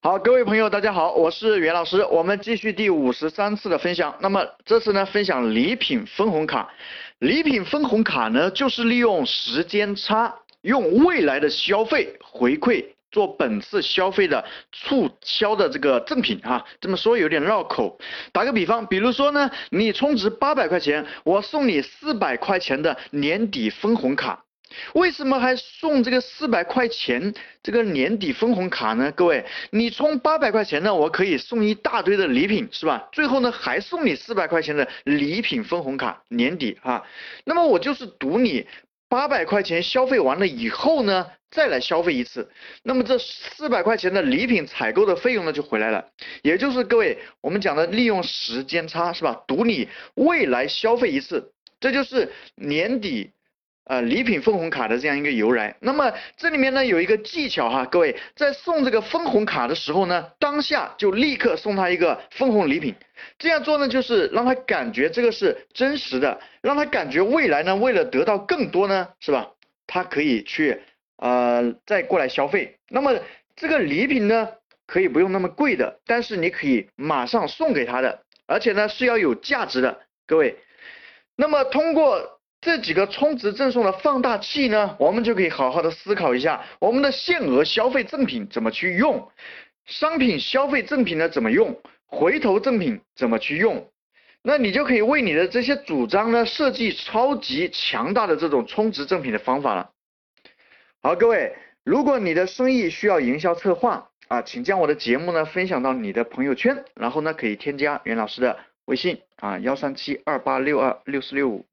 好，各位朋友，大家好，我是袁老师，我们继续第五十三次的分享。那么这次呢，分享礼品分红卡。礼品分红卡呢，就是利用时间差，用未来的消费回馈做本次消费的促销的这个赠品啊。这么说有点绕口。打个比方，比如说呢，你充值八百块钱，我送你四百块钱的年底分红卡。为什么还送这个四百块钱这个年底分红卡呢？各位，你充八百块钱呢，我可以送一大堆的礼品，是吧？最后呢，还送你四百块钱的礼品分红卡，年底啊。那么我就是赌你八百块钱消费完了以后呢，再来消费一次，那么这四百块钱的礼品采购的费用呢就回来了。也就是各位我们讲的利用时间差，是吧？赌你未来消费一次，这就是年底。呃，礼品分红卡的这样一个由来，那么这里面呢有一个技巧哈，各位在送这个分红卡的时候呢，当下就立刻送他一个分红礼品，这样做呢就是让他感觉这个是真实的，让他感觉未来呢为了得到更多呢，是吧？他可以去呃再过来消费。那么这个礼品呢可以不用那么贵的，但是你可以马上送给他的，而且呢是要有价值的，各位。那么通过。这几个充值赠送的放大器呢，我们就可以好好的思考一下，我们的限额消费赠品怎么去用，商品消费赠品呢怎么用，回头赠品怎么去用，那你就可以为你的这些主张呢设计超级强大的这种充值赠品的方法了。好，各位，如果你的生意需要营销策划啊，请将我的节目呢分享到你的朋友圈，然后呢可以添加袁老师的微信啊幺三七二八六二六四六五。